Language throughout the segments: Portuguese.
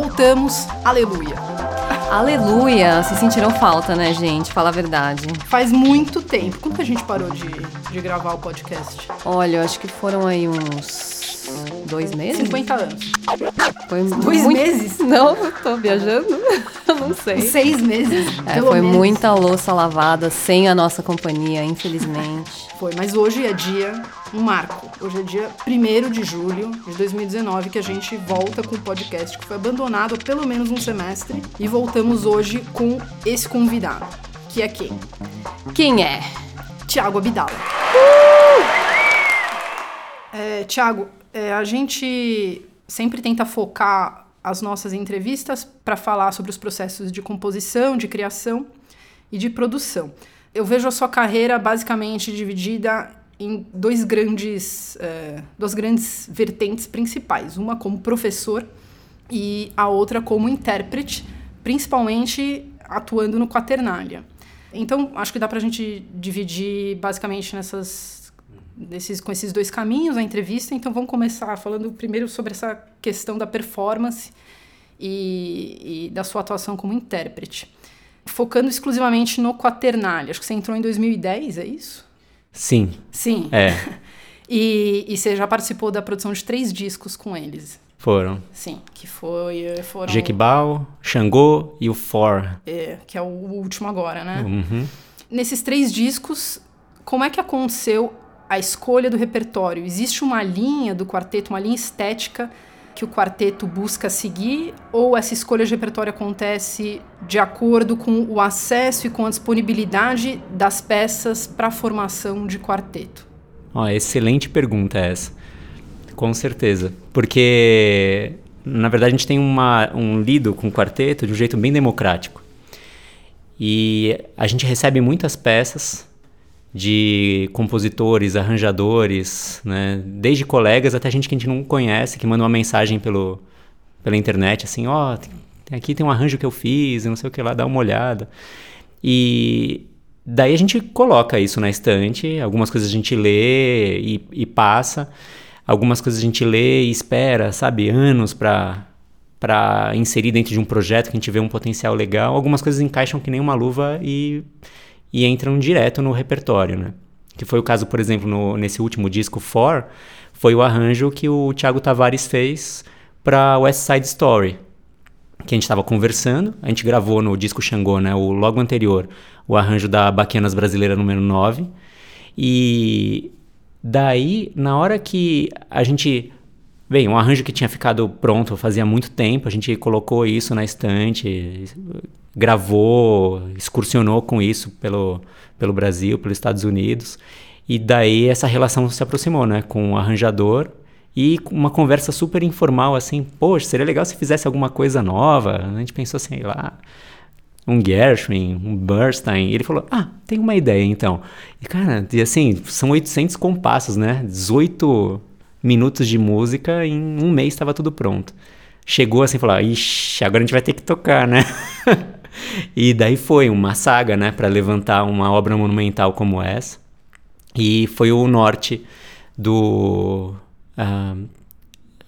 voltamos, aleluia. Aleluia! Se sentiram falta, né, gente? Fala a verdade. Faz muito tempo. Como que a gente parou de, de gravar o podcast? Olha, eu acho que foram aí uns dois meses? 50 anos. Foi Dois muito- meses? Não, tô viajando. Não sei. Seis meses. É, foi menos. muita louça lavada sem a nossa companhia, infelizmente. Foi, mas hoje é dia, um marco. Hoje é dia 1 de julho de 2019 que a gente volta com o podcast que foi abandonado há pelo menos um semestre e voltamos hoje com esse convidado, que é quem? Quem é? Tiago Abdala. É, Tiago, é, a gente sempre tenta focar as nossas entrevistas para falar sobre os processos de composição, de criação e de produção. Eu vejo a sua carreira basicamente dividida em dois grandes, é, duas grandes vertentes principais. Uma como professor e a outra como intérprete, principalmente atuando no Quaternália. Então, acho que dá para a gente dividir basicamente nessas, nesses, com esses dois caminhos a entrevista. Então, vamos começar falando primeiro sobre essa questão da performance e, e da sua atuação como intérprete. Focando exclusivamente no Quaternália. Acho que você entrou em 2010, é isso? Sim, Sim. é, E, e você já participou da produção de três discos com eles. foram. Sim, que foi, foram... Jequibal, Xangô e o For. É, que é o último agora, né? Uhum. Nesses três discos, como é que aconteceu a escolha do repertório? Existe uma linha do quarteto, uma linha estética que o quarteto busca seguir? Ou essa escolha de repertório acontece de acordo com o acesso e com a disponibilidade das peças para a formação de quarteto? Ó, excelente pergunta essa. Com certeza. Porque, na verdade, a gente tem uma, um lido com o quarteto de um jeito bem democrático. E a gente recebe muitas peças de compositores, arranjadores, né? desde colegas até gente que a gente não conhece, que manda uma mensagem pelo, pela internet, assim, ó, tem- aqui tem um arranjo que eu fiz, não sei o que lá, dá uma olhada. E daí a gente coloca isso na estante, algumas coisas a gente lê e, e passa, algumas coisas a gente lê e espera, sabe, anos para para inserir dentro de um projeto que a gente vê um potencial legal, algumas coisas encaixam que nem uma luva e, e entram direto no repertório, né? Que foi o caso, por exemplo, no, nesse último disco, For, foi o arranjo que o Thiago Tavares fez para West Side Story, que a gente estava conversando, a gente gravou no disco Xangô, né, o logo anterior, o arranjo da Baquianas Brasileira número 9. E daí, na hora que a gente. Bem, um arranjo que tinha ficado pronto fazia muito tempo, a gente colocou isso na estante, gravou, excursionou com isso pelo, pelo Brasil, pelos Estados Unidos. E daí essa relação se aproximou, né, com o arranjador e uma conversa super informal, assim, poxa, seria legal se fizesse alguma coisa nova. A gente pensou assim, lá, um Gershwin, um Bernstein. E ele falou, ah, tem uma ideia então. E cara, e assim, são 800 compassos, né? 18 minutos de música, em um mês estava tudo pronto. Chegou assim e falou, ixi, agora a gente vai ter que tocar, né? e daí foi uma saga, né, para levantar uma obra monumental como essa. E foi o norte do. ah,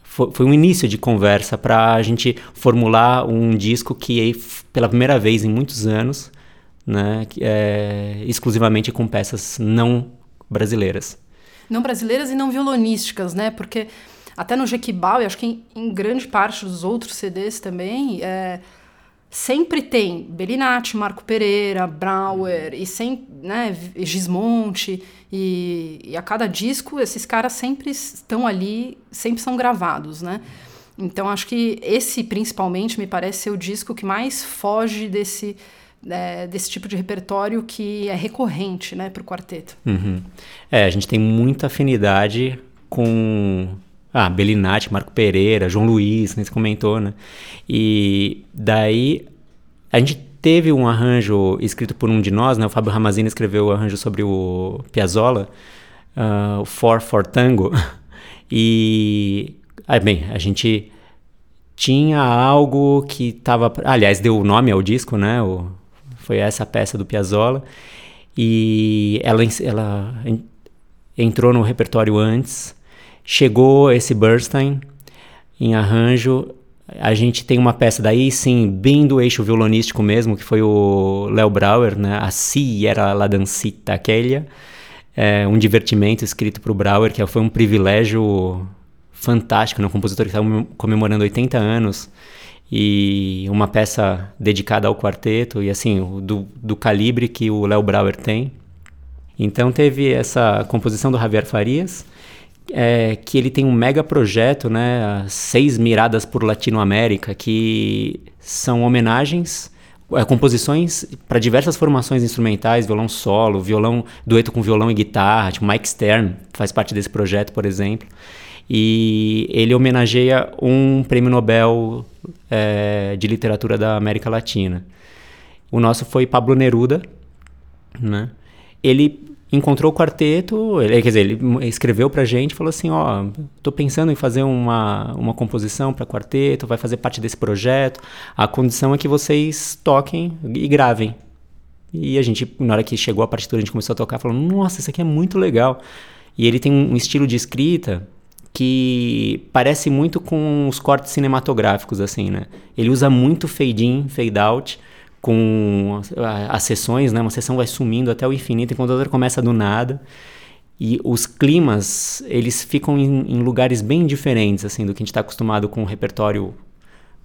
foi, um início de conversa para a gente formular um disco que, pela primeira vez em muitos anos, né, é exclusivamente com peças não brasileiras. Não brasileiras e não violonísticas, né? Porque até no Jequibal, e acho que em, em grande parte dos outros CDs também, é, sempre tem Belinati, Marco Pereira, Brauer, e sem, né, Gismonte, e, e a cada disco esses caras sempre estão ali, sempre são gravados, né? Então acho que esse, principalmente, me parece ser o disco que mais foge desse, é, desse tipo de repertório que é recorrente, né, para o quarteto. Uhum. É, a gente tem muita afinidade com ah, Belinati, Marco Pereira, João Luiz, que você comentou, né? E daí a gente teve um arranjo escrito por um de nós, né? O Fábio Ramazini escreveu o arranjo sobre o Piazzolla, ah, o For for Tango. E, ah, bem, a gente tinha algo que estava, aliás, deu o nome ao disco, né? O, foi essa peça do Piazzolla. E ela, ela en- entrou no repertório antes. Chegou esse Bernstein em arranjo. a gente tem uma peça daí, sim, bem do eixo violonístico mesmo, que foi o Léo Brauer, né? A Si era la dancita aquella. É um divertimento escrito para o Brauer, que foi um privilégio fantástico, né? Um compositor que estava comemorando 80 anos e uma peça dedicada ao quarteto e assim, do, do calibre que o Léo Brauer tem. Então teve essa composição do Javier Farias, é, que ele tem um mega projeto, né, Seis Miradas por Latinoamérica, que são homenagens, é, composições para diversas formações instrumentais, violão solo, violão dueto com violão e guitarra, tipo Mike Stern faz parte desse projeto, por exemplo. E ele homenageia um prêmio Nobel é, de literatura da América Latina. O nosso foi Pablo Neruda, né? Ele encontrou o quarteto, ele, quer dizer, ele escreveu pra gente, falou assim, ó, tô pensando em fazer uma, uma composição para quarteto, vai fazer parte desse projeto, a condição é que vocês toquem e gravem. E a gente, na hora que chegou a partitura, a gente começou a tocar, falou, nossa, isso aqui é muito legal. E ele tem um estilo de escrita que parece muito com os cortes cinematográficos, assim, né? Ele usa muito fade in, fade out, com as sessões, né? Uma sessão vai sumindo até o infinito, enquanto a outra começa do nada. E os climas, eles ficam em, em lugares bem diferentes, assim, do que a gente está acostumado com o repertório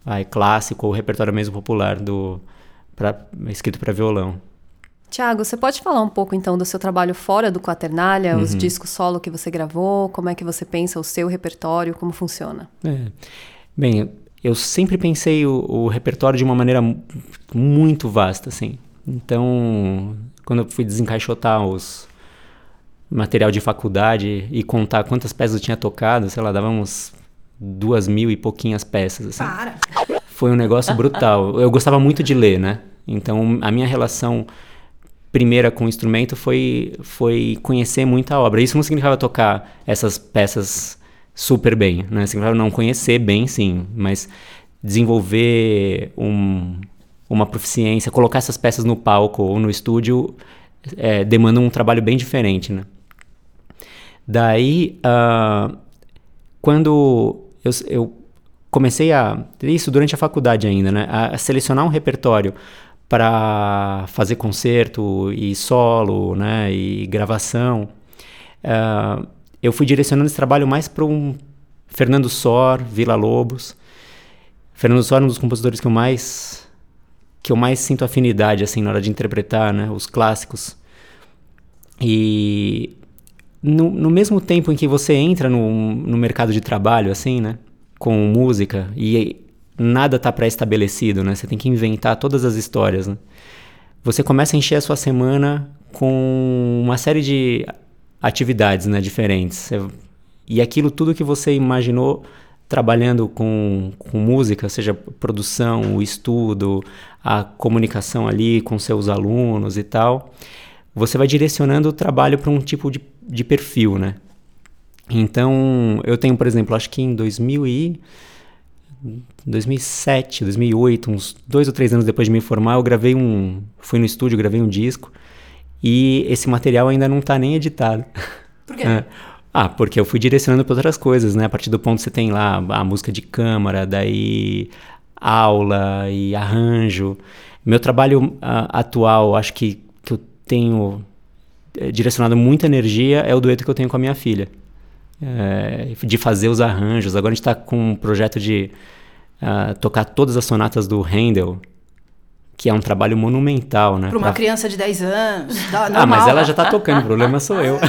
vai, clássico ou o repertório mesmo popular do pra, escrito para violão. Tiago, você pode falar um pouco então do seu trabalho fora do Quaternália, uhum. os discos solo que você gravou, como é que você pensa o seu repertório, como funciona? É. Bem, eu sempre pensei o, o, repertório de uma maneira muito vasta, assim. Então, quando eu fui desencaixotar os material de faculdade e contar quantas peças eu tinha tocado, sei lá, dava uns duas mil e pouquinhas peças, assim. Para! Foi um negócio brutal. Eu gostava muito de ler, né? Então, a minha relação primeira com o instrumento foi, foi conhecer muita obra. Isso não significava tocar essas peças super bem, né? Significa não conhecer bem, sim, mas desenvolver um, uma proficiência, colocar essas peças no palco ou no estúdio é, demanda um trabalho bem diferente, né? Daí, uh, quando eu, eu, comecei a isso durante a faculdade ainda, né? A selecionar um repertório para fazer concerto e solo, né? E gravação. Uh, eu fui direcionando esse trabalho mais para um Fernando Sor, Vila Lobos. Fernando Sor é um dos compositores que eu mais que eu mais sinto afinidade assim na hora de interpretar, né, os clássicos. E no, no mesmo tempo em que você entra no, no mercado de trabalho assim, né, com música e nada está pré-estabelecido, né? Você tem que inventar todas as histórias, né? Você começa a encher a sua semana com uma série de atividades né, diferentes. E aquilo tudo que você imaginou trabalhando com, com música, seja produção, o estudo, a comunicação ali com seus alunos e tal, você vai direcionando o trabalho para um tipo de, de perfil, né? Então, eu tenho, por exemplo, acho que em 2000 e 2007, 2008, uns dois ou três anos depois de me formar, eu gravei um, fui no estúdio, gravei um disco e esse material ainda não está nem editado. Por quê? É. Ah, porque eu fui direcionando para outras coisas, né? A partir do ponto que você tem lá a música de câmara, daí aula e arranjo. Meu trabalho uh, atual, acho que, que eu tenho é, direcionado muita energia é o dueto que eu tenho com a minha filha. É, de fazer os arranjos. Agora a gente está com um projeto de uh, tocar todas as sonatas do Handel, que é um trabalho monumental, né? Para uma pra... criança de 10 anos. ah, mas ela já tá tocando, o problema sou eu.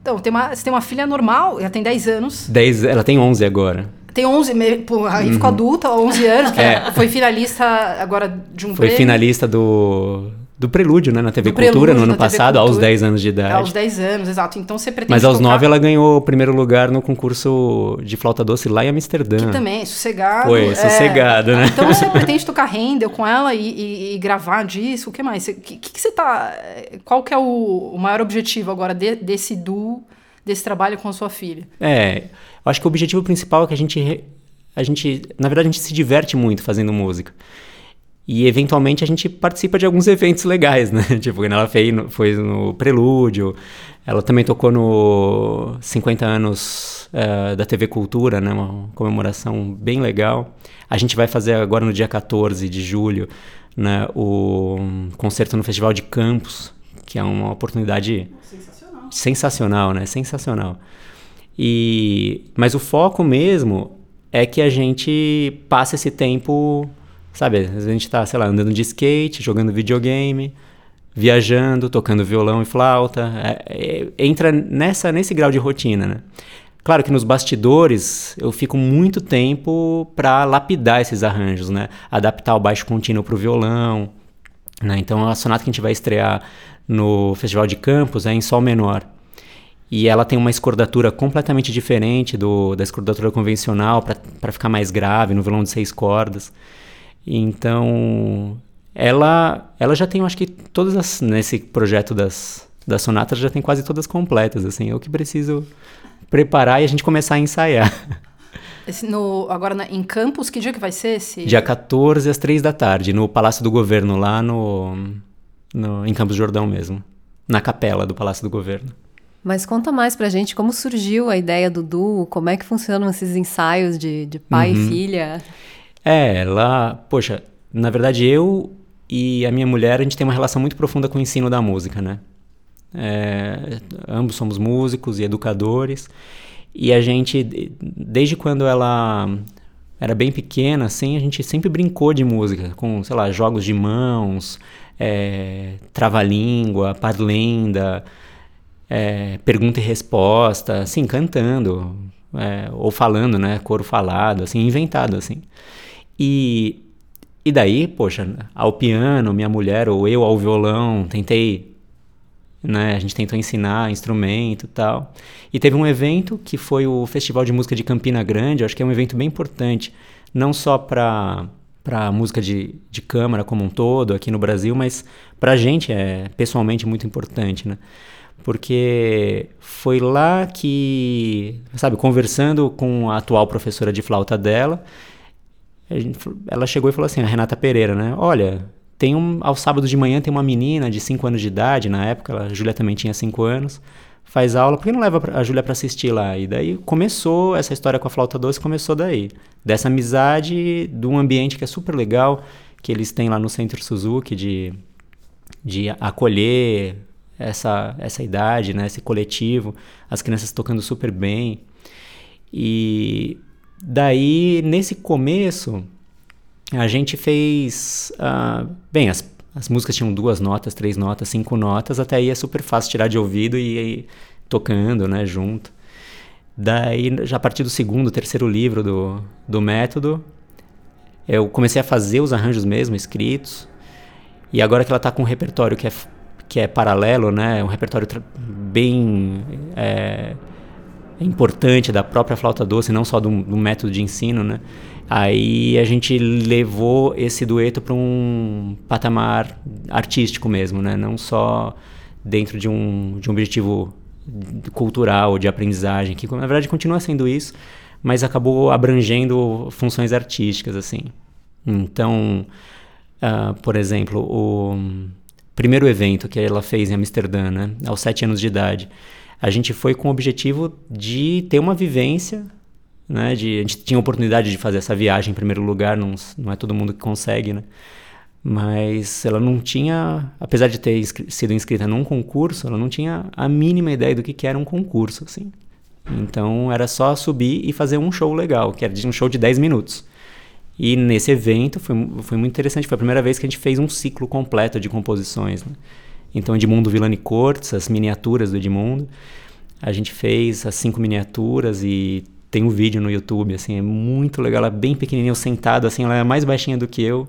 então, tem uma, você tem uma filha normal, ela tem 10 anos. 10, ela tem 11 agora. Tem 11, pô, aí uhum. ficou adulta, 11 anos, é. foi finalista agora de um Foi prêmio. finalista do do Prelúdio, né? Na TV do Cultura, no ano passado, aos 10 anos de idade. Aos 10 anos, exato. Então você pretende Mas aos tocar... 9 ela ganhou o primeiro lugar no concurso de flauta doce lá em Amsterdã. Que também, sossegado. Foi, é... sossegado, né? Então você pretende tocar Handel com ela e, e, e gravar disso? O que mais? O que, que, você tá... Qual que é o, o maior objetivo agora de, desse duo, desse trabalho com a sua filha? É, eu acho que o objetivo principal é que a gente... A gente, na verdade, a gente se diverte muito fazendo música. E eventualmente a gente participa de alguns eventos legais, né? Tipo, ela fez, foi no Prelúdio, ela também tocou no 50 anos uh, da TV Cultura, né? Uma comemoração bem legal. A gente vai fazer agora no dia 14 de julho né, o concerto no Festival de Campos, que é uma oportunidade sensacional, sensacional né? Sensacional. E, mas o foco mesmo é que a gente passe esse tempo Sabe, a gente tá, sei lá, andando de skate, jogando videogame, viajando, tocando violão e flauta. É, é, entra nessa, nesse grau de rotina, né? Claro que nos bastidores eu fico muito tempo para lapidar esses arranjos, né? Adaptar o baixo contínuo para o violão. Né? Então a sonata que a gente vai estrear no Festival de Campos é em Sol menor. E ela tem uma escordatura completamente diferente do, da escordatura convencional para ficar mais grave no violão de seis cordas. Então, ela, ela já tem, eu acho que todas as, nesse projeto das, das sonatas já tem quase todas completas, assim, eu que preciso preparar e a gente começar a ensaiar. Esse no, agora na, em Campos, que dia que vai ser esse? Dia 14 às 3 da tarde, no Palácio do Governo, lá no, no, em Campos Jordão mesmo, na capela do Palácio do Governo. Mas conta mais pra gente como surgiu a ideia do duo, como é que funcionam esses ensaios de, de pai uhum. e filha. É, lá, poxa, na verdade eu e a minha mulher, a gente tem uma relação muito profunda com o ensino da música, né? É, ambos somos músicos e educadores. E a gente, desde quando ela era bem pequena, assim, a gente sempre brincou de música, com, sei lá, jogos de mãos, é, trava-língua, parlenda, é, pergunta e resposta, assim, cantando, é, ou falando, né, coro falado, assim, inventado, assim. E, e daí, poxa, ao piano, minha mulher ou eu ao violão, tentei, né? A gente tentou ensinar instrumento e tal. E teve um evento que foi o Festival de Música de Campina Grande, eu acho que é um evento bem importante, não só para para música de, de câmara como um todo aqui no Brasil, mas para a gente é pessoalmente muito importante, né? Porque foi lá que, sabe, conversando com a atual professora de flauta dela, Gente, ela chegou e falou assim, a Renata Pereira, né? Olha, tem um, ao sábado de manhã tem uma menina de 5 anos de idade, na época, a Júlia também tinha 5 anos, faz aula, por que não leva a Júlia para assistir lá? E daí começou, essa história com a flauta doce começou daí. Dessa amizade, de um ambiente que é super legal, que eles têm lá no Centro Suzuki, de, de acolher essa, essa idade, né? Esse coletivo, as crianças tocando super bem. E Daí, nesse começo, a gente fez. Uh, bem, as, as músicas tinham duas notas, três notas, cinco notas, até aí é super fácil tirar de ouvido e ir tocando, né, junto. Daí, já a partir do segundo, terceiro livro do, do método, eu comecei a fazer os arranjos mesmo, escritos. E agora que ela está com um repertório que é, que é paralelo, né, um repertório bem. É, importante da própria flauta doce, não só do, do método de ensino, né? Aí a gente levou esse dueto para um patamar artístico mesmo, né? Não só dentro de um, de um objetivo cultural, de aprendizagem, que na verdade continua sendo isso, mas acabou abrangendo funções artísticas, assim. Então, uh, por exemplo, o primeiro evento que ela fez em Amsterdã, né? Aos sete anos de idade, a gente foi com o objetivo de ter uma vivência, né? De, a gente tinha a oportunidade de fazer essa viagem em primeiro lugar, não, não é todo mundo que consegue, né? Mas ela não tinha, apesar de ter inscri sido inscrita num concurso, ela não tinha a mínima ideia do que, que era um concurso, assim. Então era só subir e fazer um show legal, que era um show de 10 minutos. E nesse evento foi, foi muito interessante, foi a primeira vez que a gente fez um ciclo completo de composições. Né? Então, Edmundo Villani Cortes, as miniaturas do Edmundo. A gente fez as cinco miniaturas e tem um vídeo no YouTube, assim, é muito legal. Ela é bem pequenininha, eu sentado, assim, ela é mais baixinha do que eu,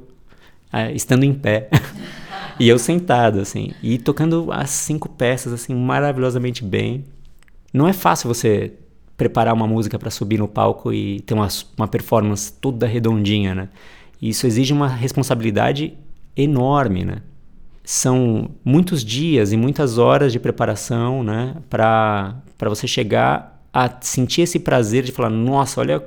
é, estando em pé. e eu sentado, assim, e tocando as cinco peças, assim, maravilhosamente bem. Não é fácil você preparar uma música para subir no palco e ter uma, uma performance toda redondinha, né? Isso exige uma responsabilidade enorme, né? São muitos dias e muitas horas de preparação, né, para você chegar a sentir esse prazer de falar, nossa, olha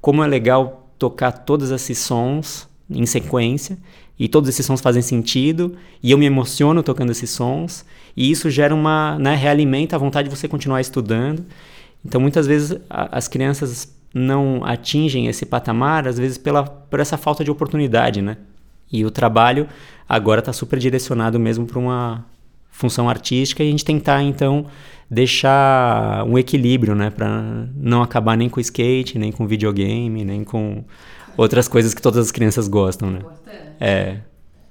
como é legal tocar todos esses sons em sequência e todos esses sons fazem sentido e eu me emociono tocando esses sons e isso gera uma, né, realimenta a vontade de você continuar estudando. Então muitas vezes a, as crianças não atingem esse patamar, às vezes pela, por essa falta de oportunidade, né? E o trabalho agora está super direcionado mesmo para uma função artística e a gente tentar então deixar um equilíbrio, né, para não acabar nem com skate, nem com videogame, nem com outras coisas que todas as crianças gostam, né? É.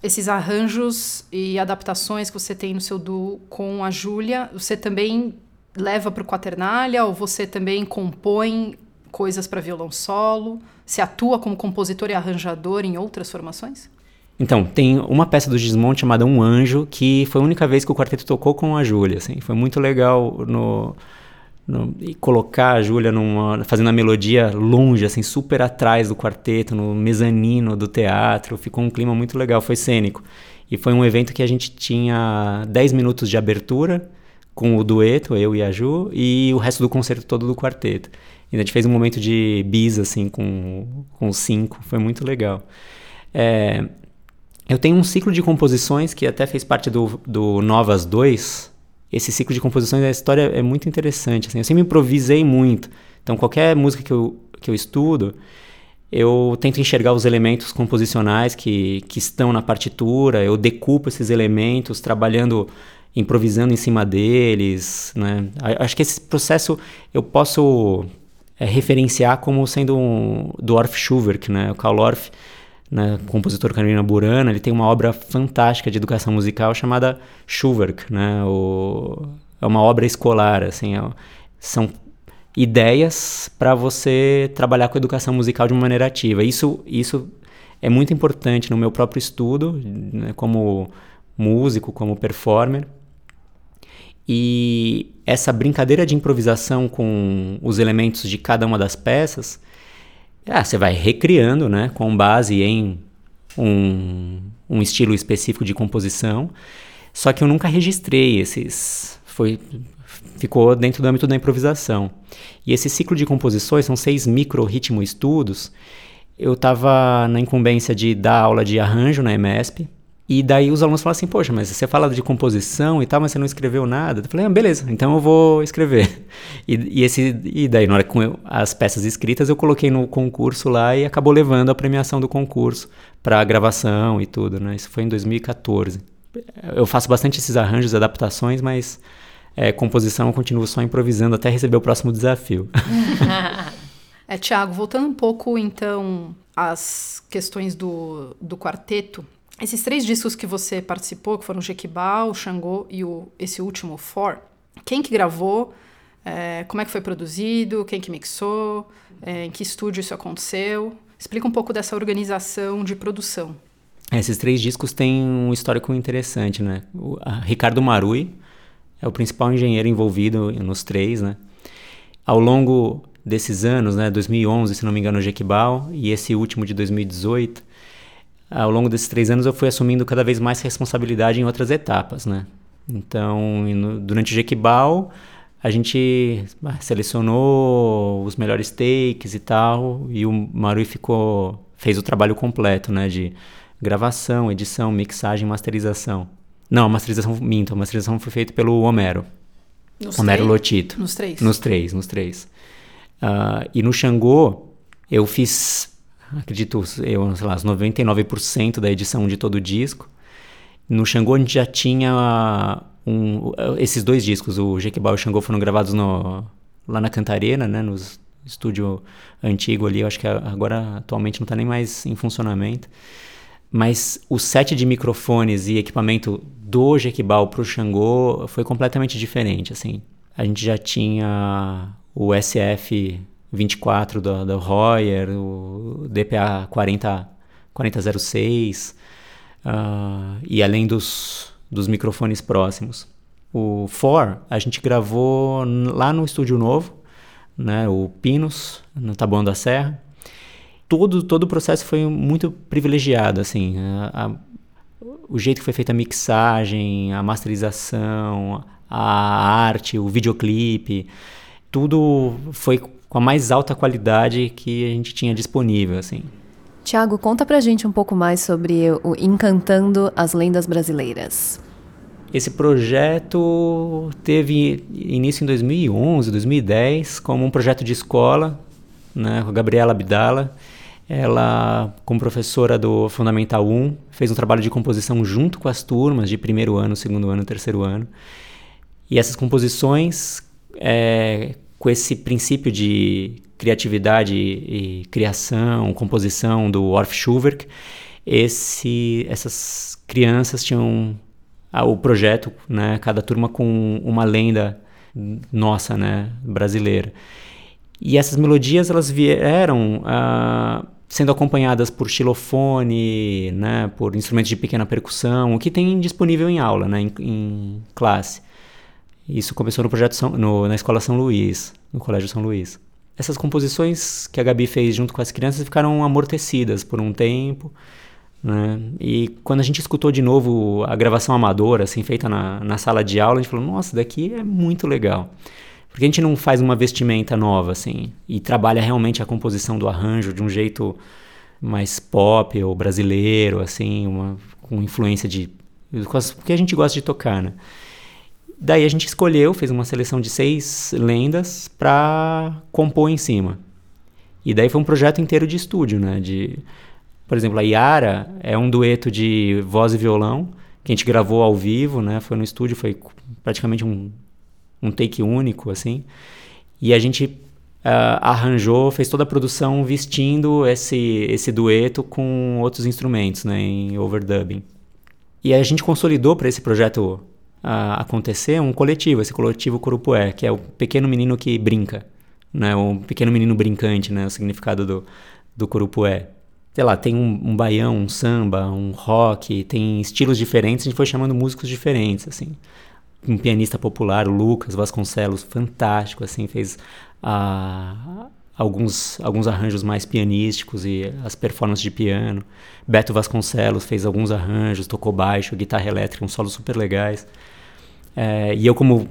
Esses arranjos e adaptações que você tem no seu duo com a Júlia, você também leva para o Quaternália ou você também compõe coisas para violão solo? Você atua como compositor e arranjador em outras formações? Então, tem uma peça do Gismonte chamada Um Anjo, que foi a única vez que o quarteto tocou com a Júlia, assim. Foi muito legal no, no colocar a Júlia numa, fazendo a melodia longe, assim, super atrás do quarteto, no mezanino do teatro. Ficou um clima muito legal, foi cênico. E foi um evento que a gente tinha 10 minutos de abertura com o dueto, eu e a Ju, e o resto do concerto todo do quarteto. E a gente fez um momento de bis, assim, com, com cinco. Foi muito legal. É, eu tenho um ciclo de composições que até fez parte do, do Novas 2. Esse ciclo de composições da história é muito interessante. Assim, eu sempre improvisei muito. Então, qualquer música que eu, que eu estudo, eu tento enxergar os elementos composicionais que, que estão na partitura, eu decupo esses elementos, trabalhando, improvisando em cima deles. Né? Acho que esse processo eu posso é, referenciar como sendo um, do Orff Schuwerk, né? o Karl Orff né, compositor Carolina Burana, ele tem uma obra fantástica de educação musical chamada Schulwerk, né, o, é uma obra escolar, assim, é, são ideias para você trabalhar com educação musical de uma maneira ativa. Isso, isso é muito importante no meu próprio estudo, né, como músico, como performer. E essa brincadeira de improvisação com os elementos de cada uma das peças ah, você vai recriando, né, com base em um, um estilo específico de composição. Só que eu nunca registrei esses. Foi, ficou dentro do âmbito da improvisação. E esse ciclo de composições são seis micro-ritmo estudos. Eu estava na incumbência de dar aula de arranjo na EMESP, e daí os alunos falam assim, poxa, mas você fala de composição e tal, mas você não escreveu nada. Eu falei, ah, beleza, então eu vou escrever. E, e, esse, e daí, na hora com as peças escritas, eu coloquei no concurso lá e acabou levando a premiação do concurso para gravação e tudo, né? Isso foi em 2014. Eu faço bastante esses arranjos, adaptações, mas é, composição eu continuo só improvisando até receber o próximo desafio. é, Tiago, voltando um pouco então às questões do, do quarteto, esses três discos que você participou, que foram o Jequibá, o Xangô e o, esse último, For, quem que gravou, é, como é que foi produzido, quem que mixou, é, em que estúdio isso aconteceu? Explica um pouco dessa organização de produção. Esses três discos têm um histórico interessante, né? O Ricardo Marui é o principal engenheiro envolvido nos três, né? Ao longo desses anos, né, 2011, se não me engano, o Jequibal, e esse último de 2018, ao longo desses três anos eu fui assumindo cada vez mais responsabilidade em outras etapas, né? Então, durante o Jequibal, a gente selecionou os melhores takes e tal, e o Marui ficou, fez o trabalho completo, né? De gravação, edição, mixagem, masterização. Não, a masterização, minto, a masterização foi feita pelo Homero. Nos Homero três? Lotito. Nos três? Nos três, nos três. Uh, e no Xangô, eu fiz acredito, eu, sei lá, 99% da edição de todo o disco. No Xangô a gente já tinha um, esses dois discos, o Jequibal e o Xangô foram gravados no, lá na Cantarena, né, no estúdio antigo ali, eu acho que agora atualmente não está nem mais em funcionamento. Mas o set de microfones e equipamento do Jequibal para o Xangô foi completamente diferente, assim. A gente já tinha o SF 24 da, da Royer, o DPA 40, 4006, uh, e além dos, dos microfones próximos. O For a gente gravou lá no estúdio novo, né, o Pinos, no Taboão da Serra. Todo, todo o processo foi muito privilegiado, assim, a, a, o jeito que foi feita a mixagem, a masterização, a arte, o videoclipe, tudo foi com a mais alta qualidade que a gente tinha disponível, assim. Tiago, conta pra gente um pouco mais sobre o Encantando as Lendas Brasileiras. Esse projeto teve início em 2011, 2010, como um projeto de escola, né, com a Gabriela Abdala. Ela, como professora do Fundamental 1, fez um trabalho de composição junto com as turmas de primeiro ano, segundo ano, terceiro ano. E essas composições, é, com esse princípio de criatividade e, criação, composição do Orff Schubert, esse, essas crianças tinham o projeto, né, cada turma com uma lenda nossa, né, brasileira. E essas melodias elas vieram uh, sendo acompanhadas por xilofone, né, por instrumentos de pequena percussão, o que tem disponível em aula, né, em, em classe. Isso começou no projeto São, no, na escola São Luís, no Colégio São Luís. Essas composições que a Gabi fez junto com as crianças ficaram amortecidas por um tempo. Né? E quando a gente escutou de novo a gravação amadora, assim, feita na, na sala de aula, a gente falou: nossa, daqui é muito legal. Porque a gente não faz uma vestimenta nova, assim, e trabalha realmente a composição do arranjo de um jeito mais pop ou brasileiro, assim, uma, com influência de. o que a gente gosta de tocar, né? Daí a gente escolheu, fez uma seleção de seis lendas para compor em cima. E daí foi um projeto inteiro de estúdio, né? De, por exemplo, a Yara é um dueto de voz e violão que a gente gravou ao vivo, né? Foi no estúdio, foi praticamente um, um take único, assim. E a gente uh, arranjou, fez toda a produção vestindo esse, esse dueto com outros instrumentos, né? Em overdubbing. E a gente consolidou para esse projeto a acontecer um coletivo, esse coletivo Curupué, que é o pequeno menino que brinca, né? O pequeno menino brincante, né? O significado do, do Curupué. Sei lá, tem um, um baião, um samba, um rock, tem estilos diferentes, a gente foi chamando músicos diferentes, assim. Um pianista popular, o Lucas Vasconcelos, fantástico, assim, fez a, alguns, alguns arranjos mais pianísticos e as performances de piano. Beto Vasconcelos fez alguns arranjos, tocou baixo, guitarra elétrica, uns solos super legais. É, e eu como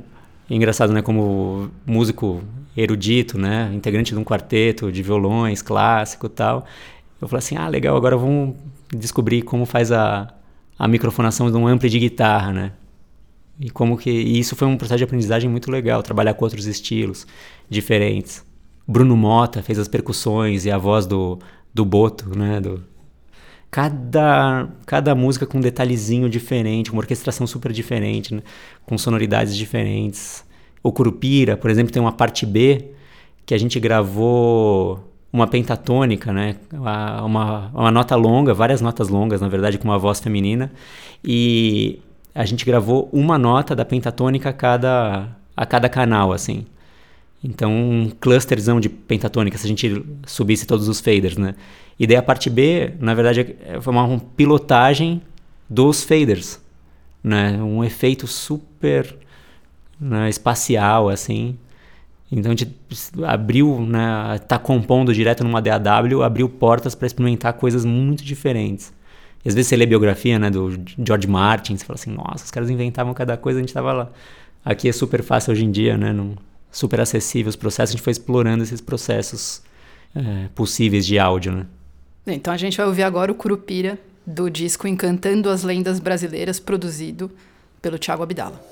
engraçado, né, como músico erudito, né, integrante de um quarteto de violões clássico tal, eu falei assim, ah, legal, agora vamos descobrir como faz a, a microfonação de um ampli de guitarra, né? E como que e isso foi um processo de aprendizagem muito legal, trabalhar com outros estilos diferentes. Bruno Mota fez as percussões e a voz do, do Boto, né? Do, cada, cada música com um detalhezinho diferente, uma orquestração super diferente, né? com sonoridades diferentes. O Curupira, por exemplo, tem uma parte B que a gente gravou uma pentatônica, né? Uma, uma nota longa, várias notas longas, na verdade, com uma voz feminina. E a gente gravou uma nota da pentatônica a cada, a cada canal, assim. Então, um clusterzão de pentatônica, se a gente subisse todos os faders, né? E daí a parte B, na verdade, é, foi uma pilotagem dos faders, né? Um efeito super né, espacial, assim. Então a gente abriu, né, tá compondo direto numa DAW, abriu portas para experimentar coisas muito diferentes. E às vezes você lê biografia, né, do George Martin, você fala assim, nossa, os caras inventavam cada coisa, a gente tava lá. Aqui é super fácil hoje em dia, né, não, super acessível os processos, a gente foi explorando esses processos é, possíveis de áudio, né. Então a gente vai ouvir agora o Curupira, do disco Encantando as Lendas Brasileiras, produzido pelo Tiago Abdala.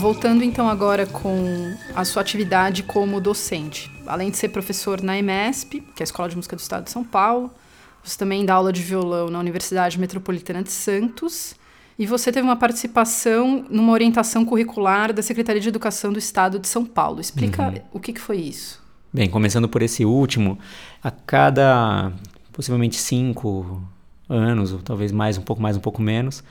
Voltando então agora com a sua atividade como docente. Além de ser professor na EMESP, que é a Escola de Música do Estado de São Paulo, você também dá aula de violão na Universidade Metropolitana de Santos. E você teve uma participação numa orientação curricular da Secretaria de Educação do Estado de São Paulo. Explica uhum. o que, que foi isso. Bem, começando por esse último, a cada possivelmente cinco anos, ou talvez mais, um pouco mais, um pouco menos,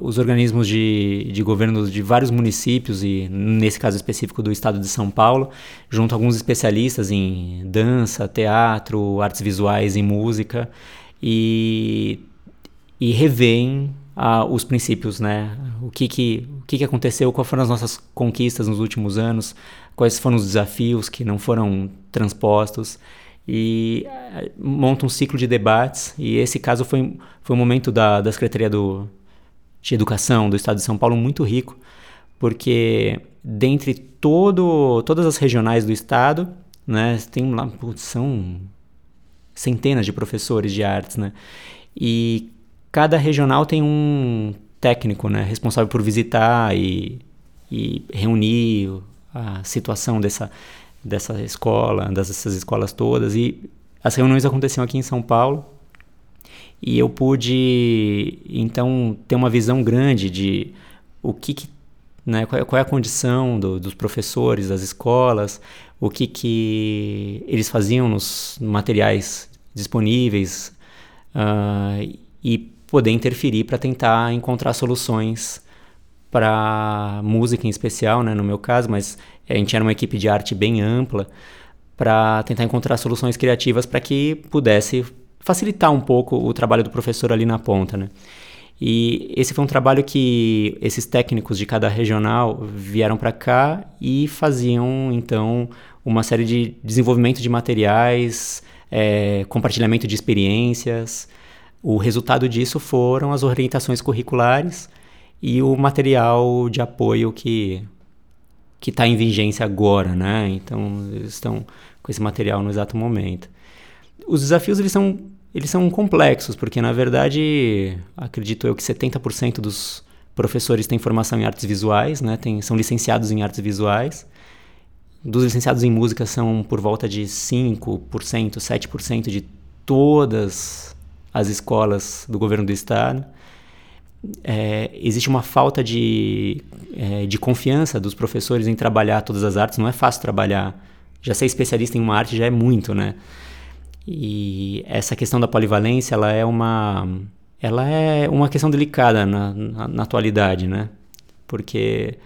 os organismos de, de governo de vários municípios, e nesse caso específico do estado de São Paulo, junto a alguns especialistas em dança, teatro, artes visuais e música, e, e revêem ah, os princípios, né? O que que, o que que aconteceu, quais foram as nossas conquistas nos últimos anos, quais foram os desafios que não foram transpostos e uh, monta um ciclo de debates e esse caso foi, foi um momento da, da Secretaria do, de Educação do Estado de São Paulo muito rico, porque dentre todo, todas as regionais do Estado, né, tem lá, são centenas de professores de artes, né, e cada regional tem um técnico, né, responsável por visitar e, e reunir a situação dessa, dessa escola, dessas escolas todas. E as reuniões aconteciam aqui em São Paulo e eu pude então ter uma visão grande de o que, que né, qual, é, qual, é, a condição do, dos professores das escolas, o que, que eles faziam nos materiais disponíveis uh, e poder interferir para tentar encontrar soluções para música em especial, né, no meu caso, mas a gente era uma equipe de arte bem ampla para tentar encontrar soluções criativas para que pudesse facilitar um pouco o trabalho do professor ali na ponta, né? E esse foi um trabalho que esses técnicos de cada regional vieram para cá e faziam então uma série de desenvolvimento de materiais, é, compartilhamento de experiências, o resultado disso foram as orientações curriculares e o material de apoio que que está em vigência agora, né? Então eles estão com esse material no exato momento. Os desafios eles são eles são complexos porque na verdade acredito eu que 70% dos professores têm formação em artes visuais, né? Tem, são licenciados em artes visuais. Dos licenciados em música são por volta de 5%, 7% de todas as escolas do governo do estado. É, existe uma falta de, é, de confiança dos professores em trabalhar todas as artes. Não é fácil trabalhar. Já ser especialista em uma arte já é muito, né? E essa questão da polivalência, ela é uma, ela é uma questão delicada na, na, na atualidade, né? Porque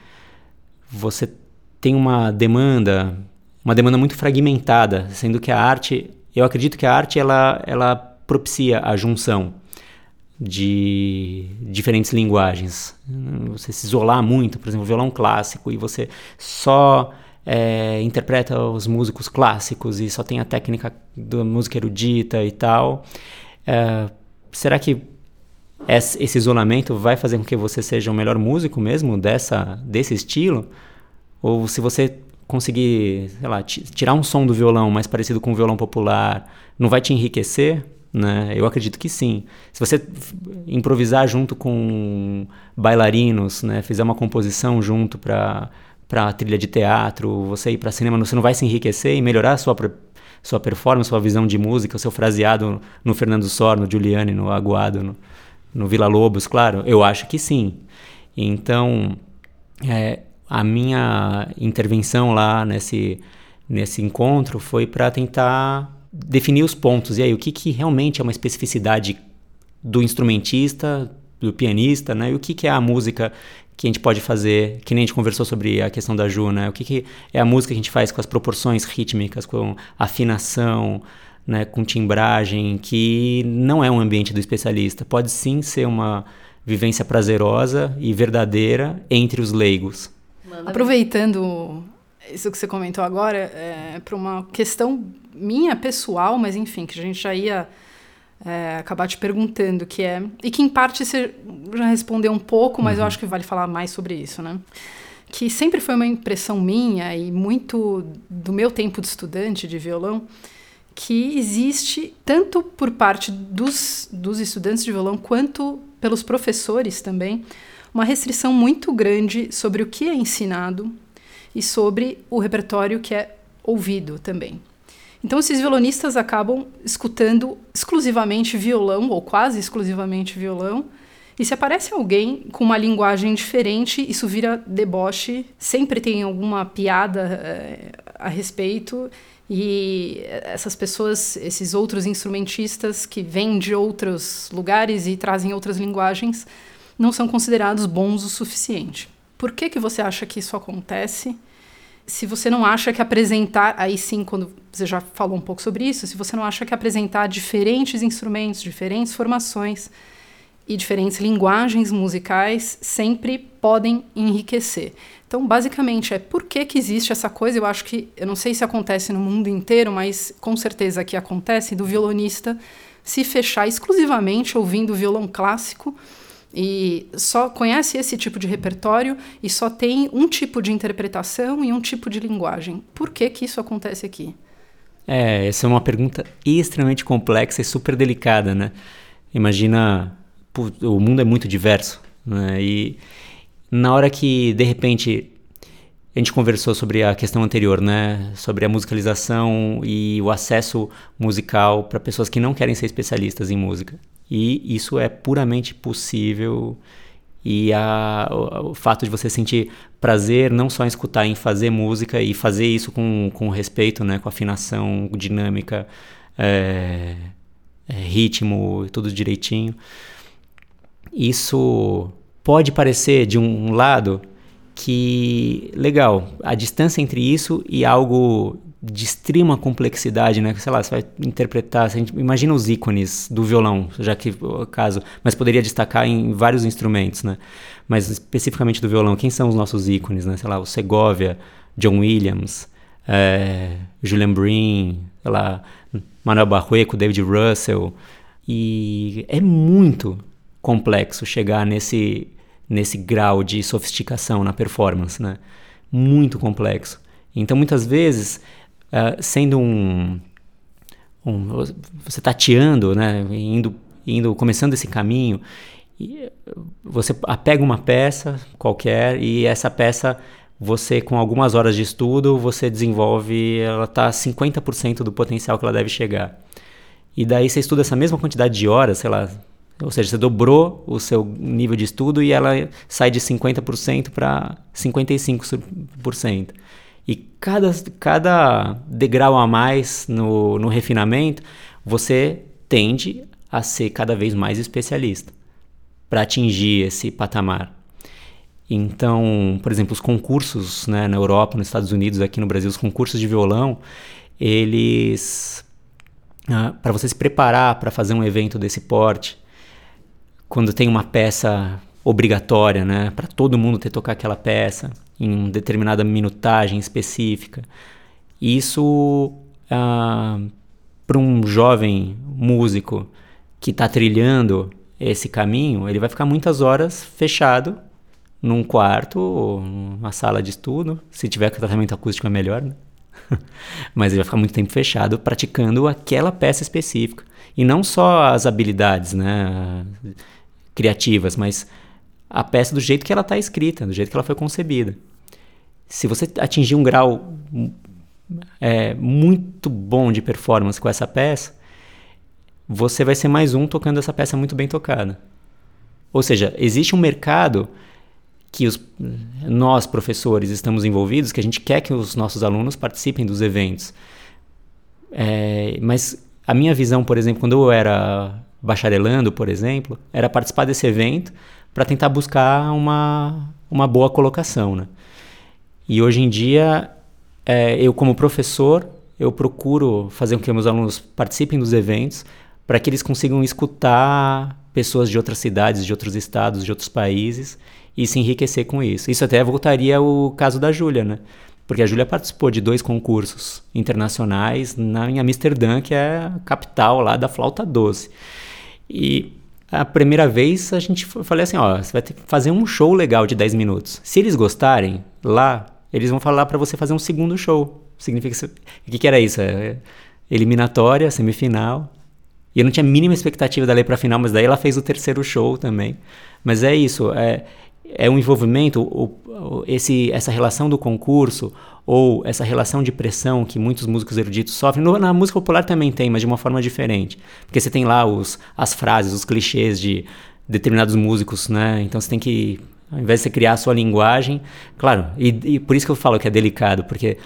você tem uma demanda, uma demanda muito fragmentada, sendo que a arte, eu acredito que a arte ela, ela propicia a junção de diferentes linguagens. Você se isolar muito, por exemplo, violão clássico, e você só é, interpreta os músicos clássicos e só tem a técnica da música erudita e tal. É, será que esse isolamento vai fazer com que você seja o melhor músico mesmo dessa, desse estilo? Ou se você conseguir, sei lá, tirar um som do violão mais parecido com o violão popular, não vai te enriquecer? Né? Eu acredito que sim. Se você improvisar junto com bailarinos, né? fizer uma composição junto para para trilha de teatro, você ir para cinema, você não vai se enriquecer e melhorar a sua sua performance, sua visão de música, o seu fraseado no Fernando Sor, no Giuliani, no Aguado, no, no Vila Lobos, claro, eu acho que sim. Então, é, a minha intervenção lá nesse, nesse encontro foi para tentar definir os pontos. E aí, o que, que realmente é uma especificidade do instrumentista, do pianista, né? E o que, que é a música que a gente pode fazer, que nem a gente conversou sobre a questão da Ju, né? O que, que é a música que a gente faz com as proporções rítmicas, com afinação, né? com timbragem, que não é um ambiente do especialista. Pode sim ser uma vivência prazerosa e verdadeira entre os leigos. Aproveitando isso que você comentou agora, é, para uma questão minha pessoal, mas enfim, que a gente já ia é, acabar te perguntando, que é. E que em parte você já respondeu um pouco, mas uhum. eu acho que vale falar mais sobre isso, né? Que sempre foi uma impressão minha e muito do meu tempo de estudante de violão, que existe, tanto por parte dos, dos estudantes de violão quanto pelos professores também, uma restrição muito grande sobre o que é ensinado e sobre o repertório que é ouvido também. Então, esses violonistas acabam escutando exclusivamente violão, ou quase exclusivamente violão, e se aparece alguém com uma linguagem diferente, isso vira deboche. Sempre tem alguma piada é, a respeito. E essas pessoas, esses outros instrumentistas que vêm de outros lugares e trazem outras linguagens, não são considerados bons o suficiente. Por que, que você acha que isso acontece? Se você não acha que apresentar, aí sim, quando você já falou um pouco sobre isso, se você não acha que apresentar diferentes instrumentos, diferentes formações e diferentes linguagens musicais sempre podem enriquecer. Então, basicamente, é por que, que existe essa coisa. Eu acho que, eu não sei se acontece no mundo inteiro, mas com certeza aqui acontece, do violonista se fechar exclusivamente ouvindo violão clássico e só conhece esse tipo de repertório e só tem um tipo de interpretação e um tipo de linguagem. Por que, que isso acontece aqui? É, essa é uma pergunta extremamente complexa e super delicada, né? Imagina, o mundo é muito diverso, né? E na hora que, de repente, a gente conversou sobre a questão anterior, né? Sobre a musicalização e o acesso musical para pessoas que não querem ser especialistas em música. E isso é puramente possível. E a, o, o, fato de você sentir prazer não só em escutar, em fazer música e fazer isso com, com respeito, né? Com afinação, dinâmica, é, é, ritmo, tudo direitinho. Isso pode parecer de um lado que legal, a distância entre isso e algo de extrema complexidade, né? Sei lá, você vai interpretar, gente, imagina os ícones do violão, já que o caso, mas poderia destacar em vários instrumentos, né? Mas especificamente do violão, quem são os nossos ícones, né? Sei lá, o Segovia, John Williams, é, Julian Breen, sei lá, Manuel Barrueco, David Russell, e é muito complexo chegar nesse nesse grau de sofisticação na performance, né? Muito complexo. Então, muitas vezes, uh, sendo um, um, você tateando, né? Indo, indo, começando esse caminho, você pega uma peça qualquer e essa peça você com algumas horas de estudo você desenvolve ela está 50% do potencial que ela deve chegar e daí você estuda essa mesma quantidade de horas sei lá ou seja, você dobrou o seu nível de estudo e ela sai de 50% para 55%. E cada, cada degrau a mais no, no refinamento, você tende a ser cada vez mais especialista para atingir esse patamar. Então, por exemplo, os concursos né, na Europa, nos Estados Unidos, aqui no Brasil, os concursos de violão, eles. Ah, para você se preparar para fazer um evento desse porte, quando tem uma peça obrigatória, né, para todo mundo ter tocar aquela peça em determinada minutagem específica. Isso ah, para um jovem músico que está trilhando esse caminho, ele vai ficar muitas horas fechado num quarto ou numa sala de estudo, se tiver tratamento acústico é melhor, né? Mas ele vai ficar muito tempo fechado praticando aquela peça específica. E não só as habilidades, né? criativas, mas a peça do jeito que ela está escrita, do jeito que ela foi concebida. Se você atingir um grau é, muito bom de performance com essa peça, você vai ser mais um tocando essa peça muito bem tocada. Ou seja, existe um mercado que os, nós, professores, estamos envolvidos, que a gente quer que os nossos alunos participem dos eventos. É, mas a minha visão, por exemplo, quando eu era bacharelando, por exemplo, era participar desse evento para tentar buscar uma, uma boa colocação. Né? E hoje em dia, é, eu como professor, eu procuro fazer com que meus alunos participem dos eventos para que eles consigam escutar pessoas de outras cidades, de outros estados, de outros países e se enriquecer com isso. Isso até voltaria ao caso da Júlia, né? Porque a Júlia participou de dois concursos internacionais na, em Amsterdã, que é a capital lá da flauta doce. E a primeira vez a gente falei assim, ó, você vai ter que fazer um show legal de 10 minutos. Se eles gostarem, lá, eles vão falar para você fazer um segundo show. Significa o que, que era isso? É eliminatória, semifinal. E eu não tinha a mínima expectativa dela ir pra final, mas daí ela fez o terceiro show também. Mas é isso, é, é um envolvimento, esse, essa relação do concurso ou essa relação de pressão que muitos músicos eruditos sofrem. No, na música popular também tem, mas de uma forma diferente. Porque você tem lá os, as frases, os clichês de determinados músicos, né? Então você tem que, ao invés de você criar a sua linguagem, claro, e, e por isso que eu falo que é delicado, porque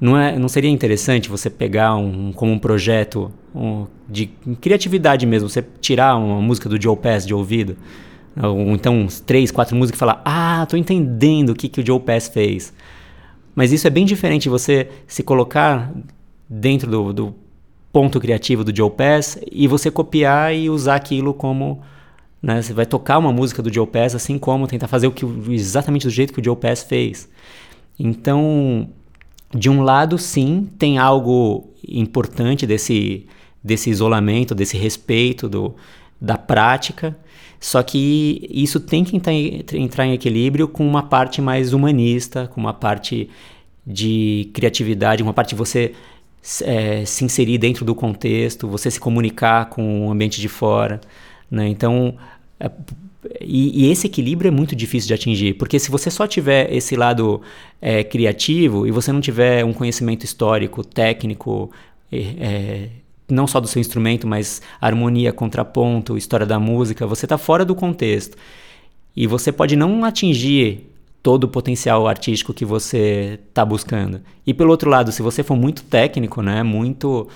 não, é, não seria interessante você pegar um, como um projeto um, de criatividade mesmo, você tirar uma música do Joe Pass de ouvido, ou então uns três, quatro músicas e falar, ah, tô entendendo o que, que o Joe Pass fez. Mas isso é bem diferente você se colocar dentro do, do ponto criativo do Joe Pass e você copiar e usar aquilo como né? Você vai tocar uma música do Joe Pass assim como tentar fazer o que exatamente do jeito que o Joe Pass fez. Então, de um lado, sim, tem algo importante desse, desse isolamento, desse respeito do, da prática, só que isso tem que entrar em equilíbrio com uma parte mais humanista, com uma parte de criatividade, uma parte de você é, se inserir dentro do contexto, você se comunicar com o ambiente de fora. Né? Então, é, e, e, esse equilíbrio é muito difícil de atingir, porque se você só tiver esse lado é, criativo e você não tiver um conhecimento histórico, técnico, é, não só do seu instrumento, mas harmonia, contraponto, história da música, você está fora do contexto. E você pode não atingir todo o potencial artístico que você está buscando. E pelo outro lado, se você for muito técnico, né, muito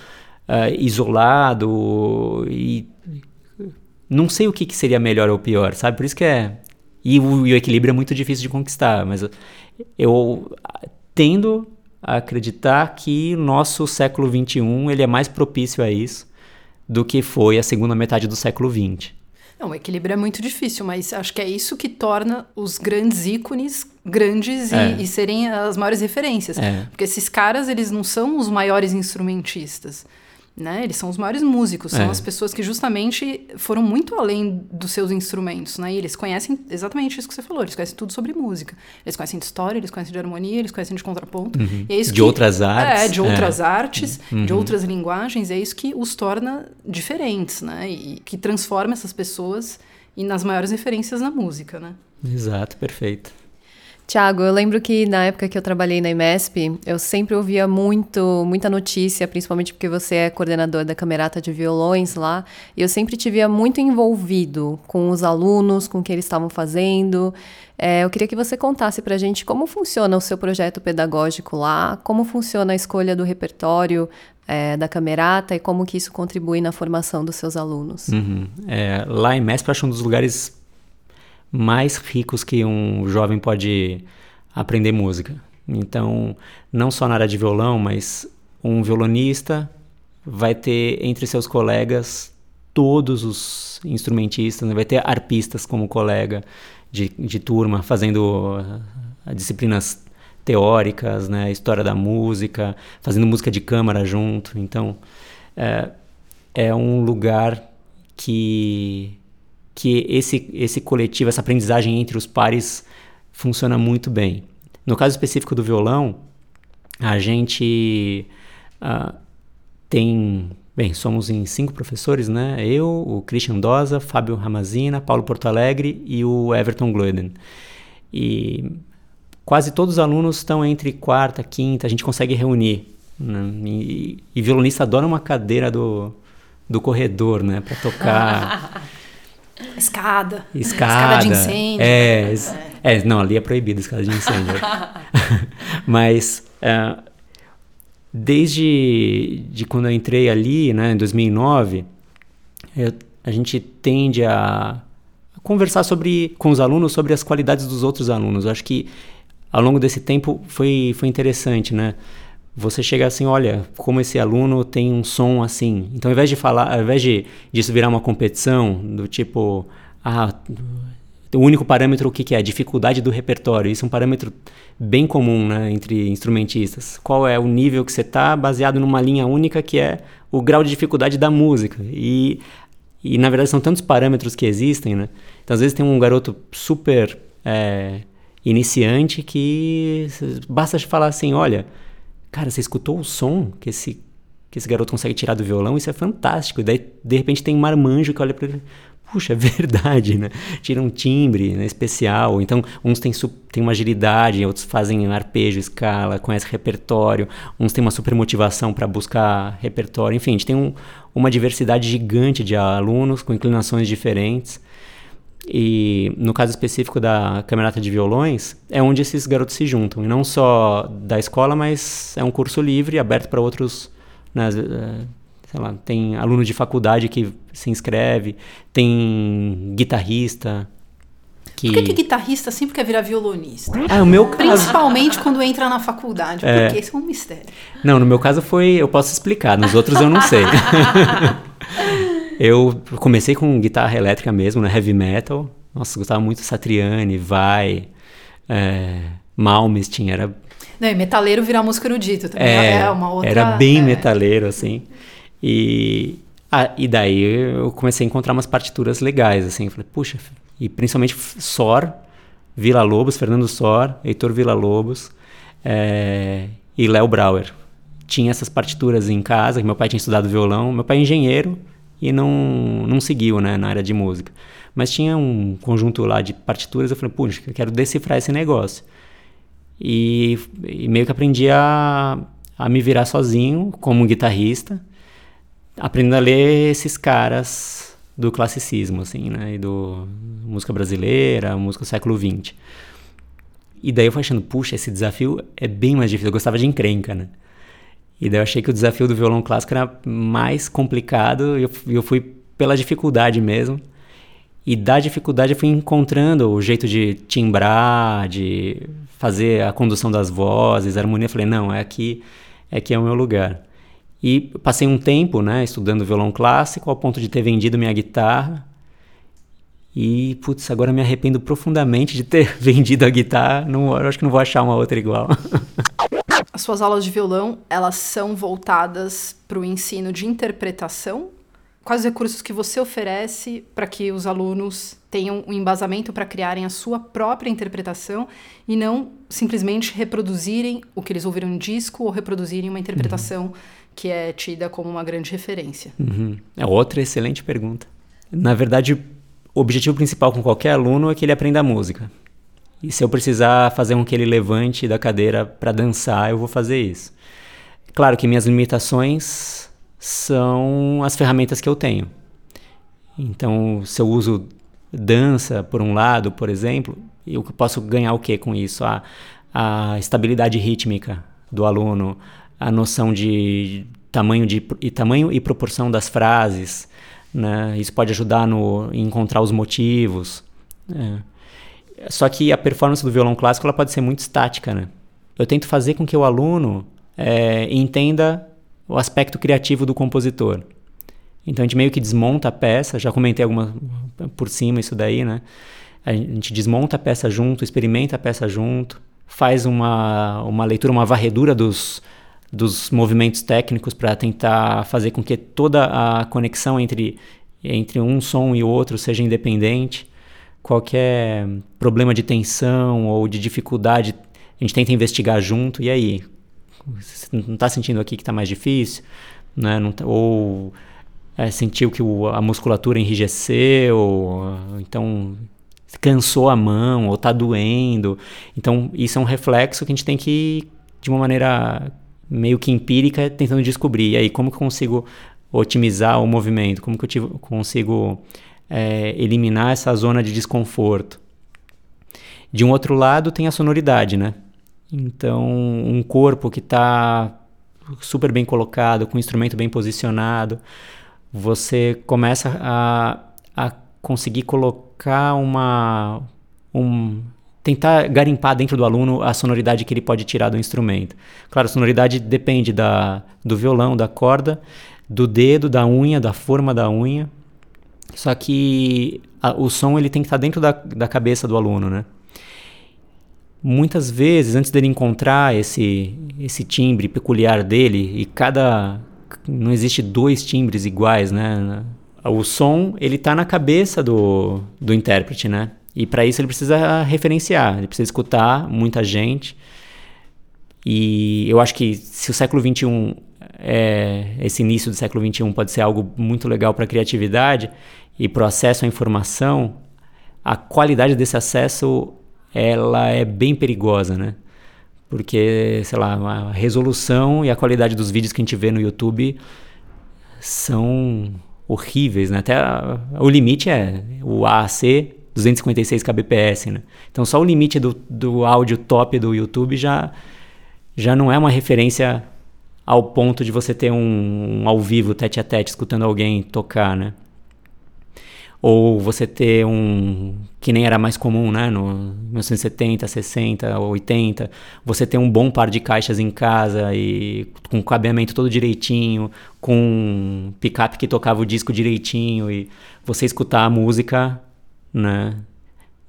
uh, isolado e não sei o que, que seria melhor ou pior, sabe? Por isso que é. E o, e o equilíbrio é muito difícil de conquistar, mas eu tendo a acreditar que o nosso século XXI ele é mais propício a isso do que foi a segunda metade do século XX. Não, o equilíbrio é muito difícil, mas acho que é isso que torna os grandes ícones grandes e, é. e serem as maiores referências. É. Porque esses caras, eles não são os maiores instrumentistas. Né? Eles são os maiores músicos, são é. as pessoas que justamente foram muito além dos seus instrumentos, né? E eles conhecem exatamente isso que você falou, eles conhecem tudo sobre música. Eles conhecem de história, eles conhecem de harmonia, eles conhecem de contraponto. Uhum. É de que, outras artes. É, de outras é. artes, uhum. de outras linguagens, é isso que os torna diferentes, né? E que transforma essas pessoas e nas maiores referências na música, né? Exato, perfeito. Tiago, eu lembro que na época que eu trabalhei na IMESP, eu sempre ouvia muito, muita notícia, principalmente porque você é coordenador da Camerata de Violões lá, e eu sempre te via muito envolvido com os alunos, com o que eles estavam fazendo. É, eu queria que você contasse para a gente como funciona o seu projeto pedagógico lá, como funciona a escolha do repertório é, da Camerata e como que isso contribui na formação dos seus alunos. Uhum. É, lá em MESP eu acho um dos lugares mais ricos que um jovem pode aprender música. Então, não só na área de violão, mas um violonista vai ter entre seus colegas todos os instrumentistas, né? vai ter arpistas como colega de, de turma, fazendo uh, disciplinas teóricas, né? história da música, fazendo música de câmara junto. Então, é, é um lugar que que esse, esse coletivo, essa aprendizagem entre os pares funciona muito bem. No caso específico do violão, a gente uh, tem. Bem, somos em cinco professores, né? Eu, o Christian Dosa, Fábio Ramazina, Paulo Porto Alegre e o Everton Gloeden. E quase todos os alunos estão entre quarta, quinta, a gente consegue reunir. Né? E, e violonista adora uma cadeira do, do corredor, né? Para tocar. Escada. Escada. Escada de incêndio. É, é. é, não, ali é proibido escada de incêndio. Mas uh, desde de quando eu entrei ali, né, em 2009, eu, a gente tende a conversar sobre, com os alunos sobre as qualidades dos outros alunos. Eu acho que ao longo desse tempo foi, foi interessante, né? Você chega assim, olha, como esse aluno tem um som assim. Então, ao invés de falar, ao invés de disso virar uma competição do tipo, ah, o único parâmetro o que, que é? Dificuldade do repertório. Isso é um parâmetro bem comum né, entre instrumentistas. Qual é o nível que você está, baseado numa linha única que é o grau de dificuldade da música. E, e na verdade são tantos parâmetros que existem, né? Então às vezes tem um garoto super é, iniciante que basta falar assim, olha, Cara, você escutou o som que esse que esse garoto consegue tirar do violão, isso é fantástico. E daí, de repente, tem um marmanjo que olha para ele puxa, é verdade, né? Tira um timbre né, especial. Então, uns têm, têm uma agilidade, outros fazem arpejo, escala, conhecem repertório, uns têm uma super motivação para buscar repertório. Enfim, a gente tem um, uma diversidade gigante de alunos com inclinações diferentes. E no caso específico da Camerata de Violões, é onde esses garotos se juntam. E não só da escola, mas é um curso livre, aberto para outros né, sei lá, tem aluno de faculdade que se inscreve, tem guitarrista. Que... Por que, que guitarrista sempre quer virar violonista? Ah, o meu caso... Principalmente quando entra na faculdade, é... porque isso é um mistério. Não, no meu caso foi, eu posso explicar, nos outros eu não sei. eu comecei com guitarra elétrica mesmo, né, heavy metal. Nossa, gostava muito Satriani, Vai, é, Malmsteen, era... Não, e metaleiro virar música erudito também é, é uma outra... Era bem é... metaleiro, assim. E, ah, e daí eu comecei a encontrar umas partituras legais, assim. Eu falei, puxa, e principalmente Sor, Vila Lobos, Fernando Sor, Heitor Vila Lobos é, e Léo Brauer. Tinha essas partituras em casa, que meu pai tinha estudado violão. Meu pai é engenheiro e não, não seguiu né, na área de música. Mas tinha um conjunto lá de partituras. Eu falei, puxa, eu quero decifrar esse negócio. E, e meio que aprendi a, a me virar sozinho como guitarrista aprendendo a ler esses caras do classicismo, assim, né? E do música brasileira, música do século XX. E daí eu fui achando, puxa, esse desafio é bem mais difícil. Eu gostava de encrenca, né? E daí eu achei que o desafio do violão clássico era mais complicado e eu, eu fui pela dificuldade mesmo. E da dificuldade eu fui encontrando o jeito de timbrar, de fazer a condução das vozes, a harmonia. Eu falei, não, é aqui, é aqui é o meu lugar. E passei um tempo, né, estudando violão clássico, ao ponto de ter vendido minha guitarra. E, putz, agora me arrependo profundamente de ter vendido a guitarra. Não, acho que não vou achar uma outra igual. As suas aulas de violão, elas são voltadas para o ensino de interpretação? Quais os recursos que você oferece para que os alunos tenham um embasamento para criarem a sua própria interpretação e não simplesmente reproduzirem o que eles ouviram em disco ou reproduzirem uma interpretação uhum que é tida como uma grande referência? Uhum. É outra excelente pergunta. Na verdade, o objetivo principal com qualquer aluno é que ele aprenda música. E se eu precisar fazer com que ele levante da cadeira para dançar, eu vou fazer isso. Claro que minhas limitações são as ferramentas que eu tenho. Então, se eu uso dança por um lado, por exemplo, eu posso ganhar o que com isso? A, a estabilidade rítmica do aluno, a noção de tamanho, de, e tamanho e proporção das frases. Né? Isso pode ajudar no, em encontrar os motivos. É. Só que a performance do violão clássico ela pode ser muito estática. Né? Eu tento fazer com que o aluno é, entenda o aspecto criativo do compositor. Então a gente meio que desmonta a peça, já comentei alguma por cima isso daí, né? A gente desmonta a peça junto, experimenta a peça junto, faz uma, uma leitura, uma varredura dos, dos movimentos técnicos para tentar fazer com que toda a conexão entre, entre um som e outro seja independente. Qualquer problema de tensão ou de dificuldade, a gente tenta investigar junto. E aí? Não está sentindo aqui que está mais difícil? Né? Não tá, ou é, sentiu que o, a musculatura enrijeceu? Então cansou a mão ou está doendo. Então, isso é um reflexo que a gente tem que, de uma maneira meio que empírica tentando descobrir. E aí, como que eu consigo otimizar o movimento? Como que eu consigo é, eliminar essa zona de desconforto? De um outro lado, tem a sonoridade, né? Então, um corpo que está super bem colocado, com o instrumento bem posicionado, você começa a, a conseguir colocar uma, um, tentar garimpar dentro do aluno a sonoridade que ele pode tirar do instrumento. Claro, a sonoridade depende da, do violão, da corda, do dedo, da unha, da forma da unha. Só que a, o som ele tem que estar dentro da, da cabeça do aluno, né? Muitas vezes, antes dele encontrar esse, esse timbre peculiar dele, e cada. Não existe dois timbres iguais, né? O som, ele está na cabeça do, do intérprete, né? E para isso ele precisa referenciar, ele precisa escutar muita gente. E eu acho que se o século XXI é, esse início do século XXI pode ser algo muito legal para a criatividade e para o acesso à informação, a qualidade desse acesso ela é bem perigosa, né? Porque, sei lá, a resolução e a qualidade dos vídeos que a gente vê no YouTube são horríveis, né? Até a, o limite é o AAC 256 kbps, né? Então só o limite do, do áudio top do YouTube já, já não é uma referência ao ponto de você ter um, um ao vivo, tete a tete, escutando alguém tocar, né? Ou você ter um. que nem era mais comum, né? No 1970, 60, 80. Você ter um bom par de caixas em casa e com cabeamento todo direitinho, com um picape que tocava o disco direitinho e você escutar a música, né?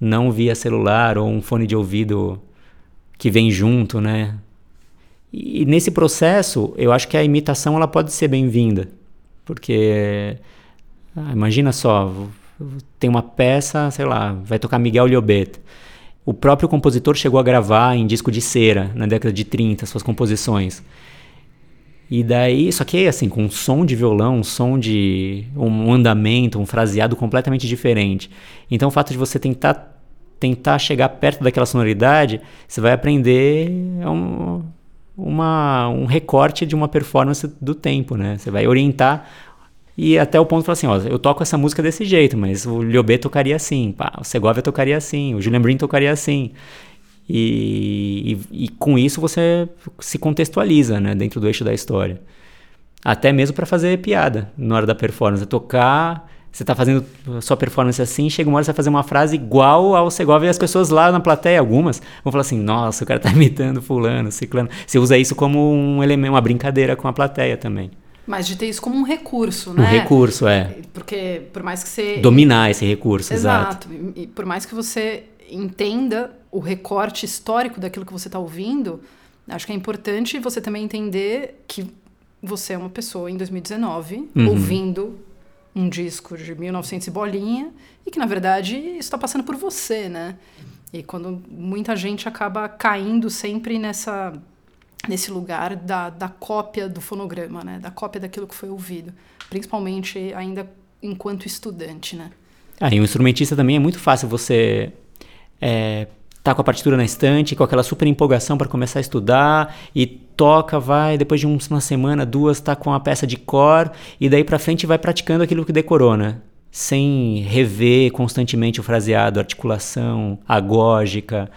Não via celular ou um fone de ouvido que vem junto, né? E nesse processo, eu acho que a imitação ela pode ser bem-vinda, porque ah, imagina só, tem uma peça, sei lá, vai tocar Miguel Liobet. O próprio compositor chegou a gravar em disco de cera na década de 30 suas composições. E daí, só que assim, com um som de violão, um som de um andamento, um fraseado completamente diferente. Então o fato de você tentar tentar chegar perto daquela sonoridade, você vai aprender um, uma, um recorte de uma performance do tempo, né? Você vai orientar e até o ponto de falar assim, ó, eu toco essa música desse jeito, mas o Liobê tocaria assim, pá, o Segovia tocaria assim, o Julian Brin tocaria assim. E, e, e, com isso você se contextualiza, né, dentro do eixo da história. Até mesmo para fazer piada na hora da performance, tocar, você tá fazendo sua performance assim, chega uma hora você vai fazer uma frase igual ao Segovia e as pessoas lá na plateia, algumas, vão falar assim: "Nossa, o cara tá imitando fulano, ciclano". Você usa isso como um elemento, uma brincadeira com a plateia também. Mas de ter isso como um recurso, né? Um recurso, é. Porque por mais que você. Dominar esse recurso, exato. Exato. E por mais que você entenda o recorte histórico daquilo que você está ouvindo, acho que é importante você também entender que você é uma pessoa em 2019 uhum. ouvindo um disco de 1900 e bolinha e que na verdade está passando por você, né? E quando muita gente acaba caindo sempre nessa nesse lugar da, da cópia do fonograma, né? Da cópia daquilo que foi ouvido, principalmente ainda enquanto estudante, né? Ah, e um instrumentista também é muito fácil você é, tá com a partitura na estante, com aquela super empolgação para começar a estudar e toca, vai, depois de uma semana, duas, tá com a peça de cor e daí para frente vai praticando aquilo que decorou, né? Sem rever constantemente o fraseado, articulação agógica,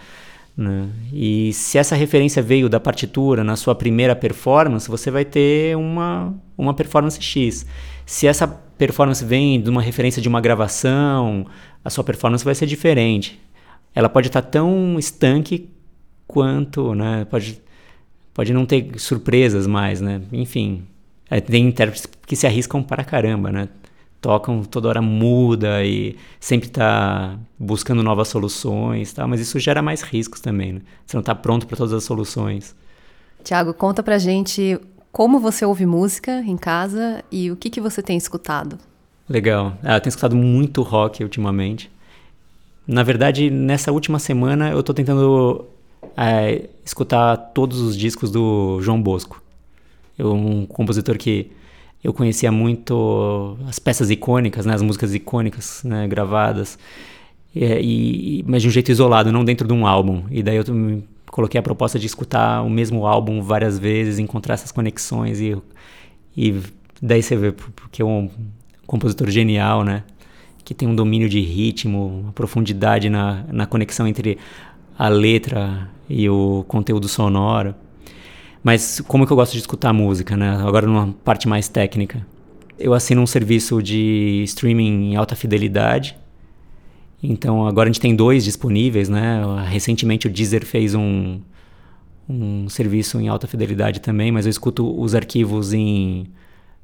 né? E se essa referência veio da partitura na sua primeira performance, você vai ter uma, uma performance X. Se essa performance vem de uma referência de uma gravação, a sua performance vai ser diferente. Ela pode estar tão estanque quanto, né? Pode, pode não ter surpresas mais, né? Enfim, é, tem intérpretes que se arriscam para caramba, né? tocam toda hora muda e sempre está buscando novas soluções, tá? mas isso gera mais riscos também. Né? Você não está pronto para todas as soluções. Tiago, conta pra gente como você ouve música em casa e o que, que você tem escutado. Legal. Ah, eu tenho escutado muito rock ultimamente. Na verdade, nessa última semana eu estou tentando é, escutar todos os discos do João Bosco. Eu, um compositor que eu conhecia muito as peças icônicas, né, as músicas icônicas né, gravadas, e, e, mas de um jeito isolado, não dentro de um álbum. E daí eu coloquei a proposta de escutar o mesmo álbum várias vezes, encontrar essas conexões e, e daí você vê porque é um compositor genial, né? Que tem um domínio de ritmo, uma profundidade na, na conexão entre a letra e o conteúdo sonoro. Mas como que eu gosto de escutar música, né? Agora numa parte mais técnica. Eu assino um serviço de streaming em alta fidelidade. Então agora a gente tem dois disponíveis, né? Recentemente o Deezer fez um, um serviço em alta fidelidade também, mas eu escuto os arquivos em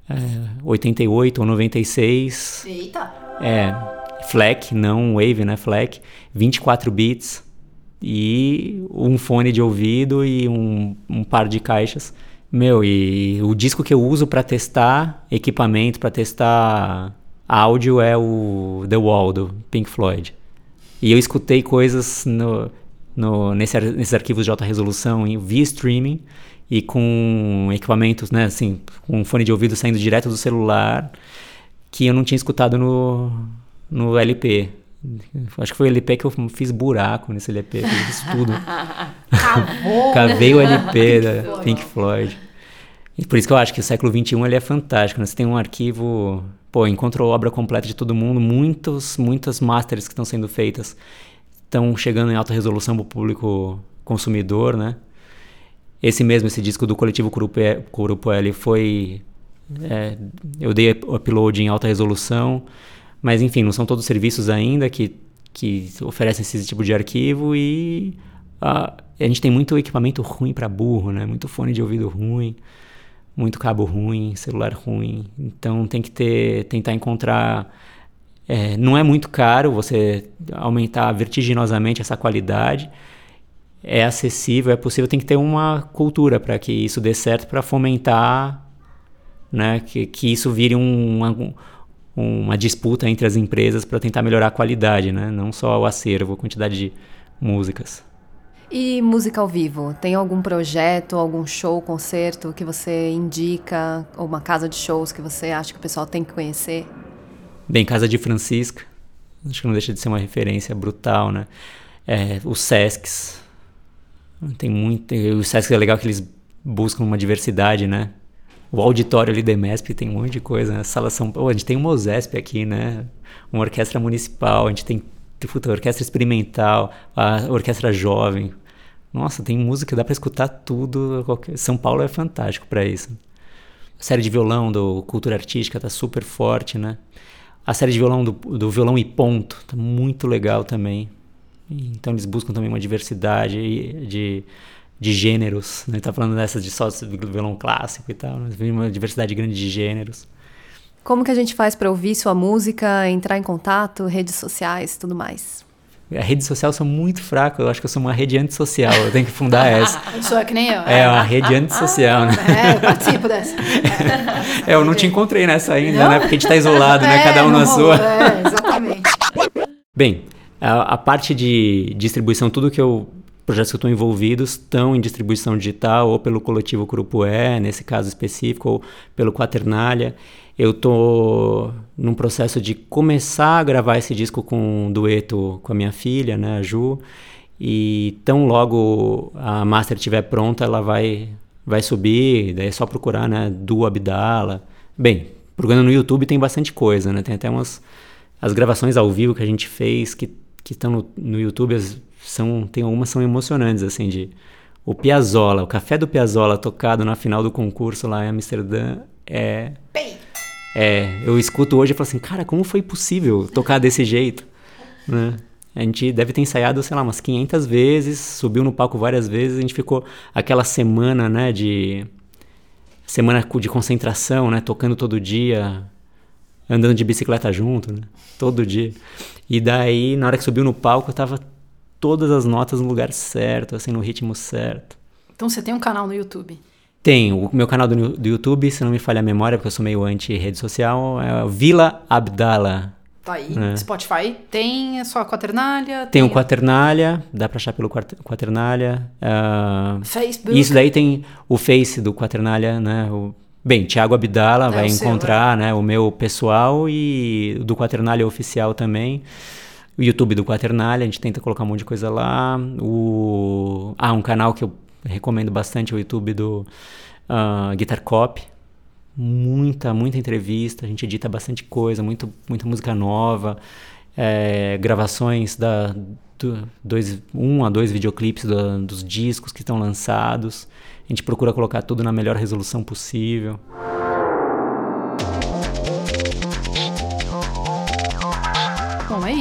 é, 88 ou 96. Eita! É, FLAC, não Wave, né? FLAC, 24 bits e um fone de ouvido e um, um par de caixas. Meu, e o disco que eu uso para testar equipamento, para testar áudio é o The Wall do Pink Floyd. E eu escutei coisas no, no, nesse, nesses arquivos de alta resolução via streaming e com equipamentos, né, assim, com um fone de ouvido saindo direto do celular, que eu não tinha escutado no, no LP. Acho que foi o LP que eu fiz buraco nesse LP, fiz tudo. Cavou. Cavei o LP da Pink Floyd. E por isso que eu acho que o século XXI ele é fantástico. Né? Você tem um arquivo, pô, encontrou obra completa de todo mundo, muitos, muitas masters que estão sendo feitas estão chegando em alta resolução para o público consumidor, né? Esse mesmo, esse disco do coletivo Curupo L foi... É, eu dei upload em alta resolução, mas enfim, não são todos serviços ainda que, que oferecem esse tipo de arquivo e a, a gente tem muito equipamento ruim para burro, né? Muito fone de ouvido ruim muito cabo ruim, celular ruim. Então tem que ter, tentar encontrar. É, não é muito caro você aumentar vertiginosamente essa qualidade. É acessível, é possível. Tem que ter uma cultura para que isso dê certo, para fomentar, né, que, que isso vire um, uma, uma disputa entre as empresas para tentar melhorar a qualidade, né? Não só o acervo, a quantidade de músicas. E música ao vivo? Tem algum projeto, algum show, concerto que você indica? Ou uma casa de shows que você acha que o pessoal tem que conhecer? Bem, Casa de Francisca. Acho que não deixa de ser uma referência brutal, né? É, os Sescs. Tem muito. O Sesc é legal que eles buscam uma diversidade, né? O auditório ali da EMESP tem um monte de coisa, né? Sala São Paulo. A gente tem uma OSESP aqui, né? Uma orquestra municipal, a gente tem puta, orquestra experimental, a orquestra jovem. Nossa, tem música, dá para escutar tudo. Qualquer... São Paulo é fantástico para isso. A série de violão do Cultura Artística tá super forte, né? A série de violão do, do violão e ponto tá muito legal também. Então eles buscam também uma diversidade de, de gêneros. Né? Tá falando dessas de só violão clássico e tal, mas uma diversidade grande de gêneros. Como que a gente faz para ouvir sua música, entrar em contato, redes sociais, tudo mais? A rede social sou muito fraco, eu acho que eu sou uma rede antissocial, eu tenho que fundar essa. Eu sou que nem eu. É, uma rede antissocial, né? É, eu participo dessa. É, eu não te encontrei nessa ainda, não? né? Porque a gente tá isolado, né? É, Cada um na sua. É, exatamente. Bem, a, a, parte de distribuição, tudo que eu projetos que estou envolvidos estão em distribuição digital ou pelo coletivo Curupué, nesse caso específico, ou pelo Quaternália. Eu tô num processo de começar a gravar esse disco com um dueto com a minha filha, né, a Ju. E tão logo a master estiver pronta, ela vai vai subir, daí é só procurar, né, Du Abdala. Bem, procurando no YouTube tem bastante coisa, né? Tem até umas as gravações ao vivo que a gente fez que que estão no, no YouTube são tem algumas são emocionantes assim de o Piazzolla, o café do Piazzolla tocado na final do concurso lá em Amsterdã é Bem. É, eu escuto hoje e falo assim, cara, como foi possível tocar desse jeito? Né? A gente deve ter ensaiado, sei lá, umas 500 vezes, subiu no palco várias vezes, a gente ficou aquela semana, né, de semana de concentração, né, tocando todo dia, andando de bicicleta junto, né, todo dia. E daí, na hora que subiu no palco, eu tava todas as notas no lugar certo, assim, no ritmo certo. Então você tem um canal no YouTube? Tenho. O meu canal do, do YouTube, se não me falha a memória, porque eu sou meio anti-rede social, é Vila Abdala. Tá aí. É. Spotify tem só a Quaternália? Tem, tem o Quaternália, dá pra achar pelo Quaternália. Uh, Facebook. Isso daí tem o Face do Quaternália, né? O, bem, Thiago Abdala é vai encontrar, seu, é. né? O meu pessoal e do Quaternália oficial também. O YouTube do Quaternália, a gente tenta colocar um monte de coisa lá. O... Ah, um canal que eu recomendo bastante o YouTube do uh, Guitar Cop. Muita, muita entrevista, a gente edita bastante coisa, muito, muita música nova, é, gravações da do, dois, um a dois videoclipes do, dos discos que estão lançados. A gente procura colocar tudo na melhor resolução possível.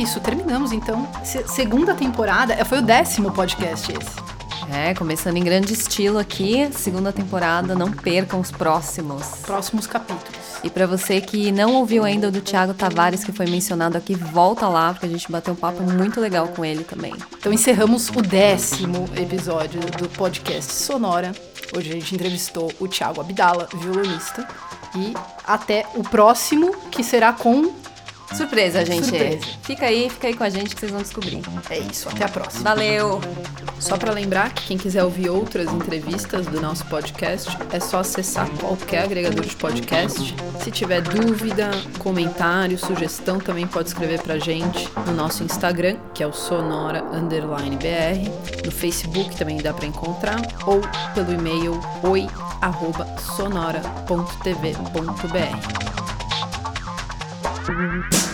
Isso. Terminamos então. Se, segunda temporada. Foi o décimo podcast esse. É, começando em grande estilo aqui, segunda temporada, não percam os próximos. Próximos capítulos. E para você que não ouviu ainda o do Thiago Tavares, que foi mencionado aqui, volta lá, porque a gente bateu um papo muito legal com ele também. Então encerramos o décimo episódio do podcast Sonora. Hoje a gente entrevistou o Thiago Abdala, violonista. E até o próximo, que será com Surpresa, gente. Surpresa. Fica aí, fica aí com a gente que vocês vão descobrir. É isso, até a próxima. Valeu! Só para lembrar que quem quiser ouvir outras entrevistas do nosso podcast, é só acessar qualquer agregador de podcast. Se tiver dúvida, comentário, sugestão, também pode escrever pra gente no nosso Instagram, que é o sonora underline br. No Facebook também dá para encontrar ou pelo e-mail oi@sonora.tv.br. Bye.